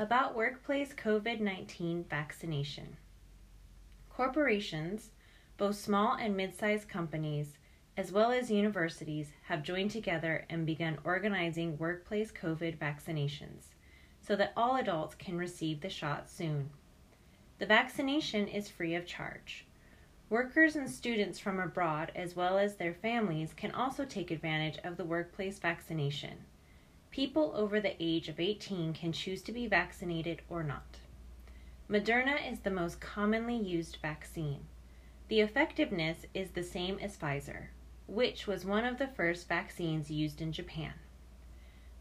About workplace COVID 19 vaccination. Corporations, both small and mid sized companies, as well as universities, have joined together and begun organizing workplace COVID vaccinations so that all adults can receive the shot soon. The vaccination is free of charge. Workers and students from abroad, as well as their families, can also take advantage of the workplace vaccination. People over the age of 18 can choose to be vaccinated or not. Moderna is the most commonly used vaccine. The effectiveness is the same as Pfizer, which was one of the first vaccines used in Japan.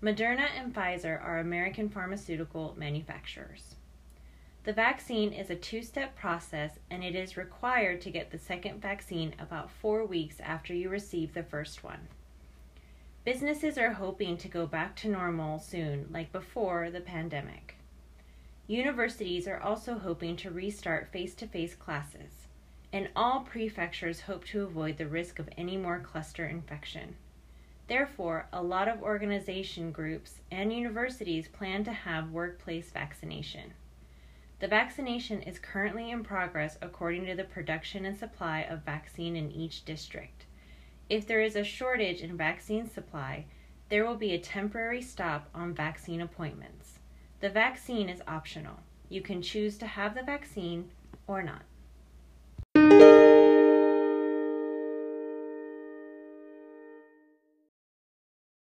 Moderna and Pfizer are American pharmaceutical manufacturers. The vaccine is a two step process and it is required to get the second vaccine about four weeks after you receive the first one. Businesses are hoping to go back to normal soon, like before the pandemic. Universities are also hoping to restart face to face classes, and all prefectures hope to avoid the risk of any more cluster infection. Therefore, a lot of organization groups and universities plan to have workplace vaccination. The vaccination is currently in progress according to the production and supply of vaccine in each district. If there is a shortage in vaccine supply, there will be a temporary stop on vaccine appointments. The vaccine is optional. You can choose to have the vaccine or not.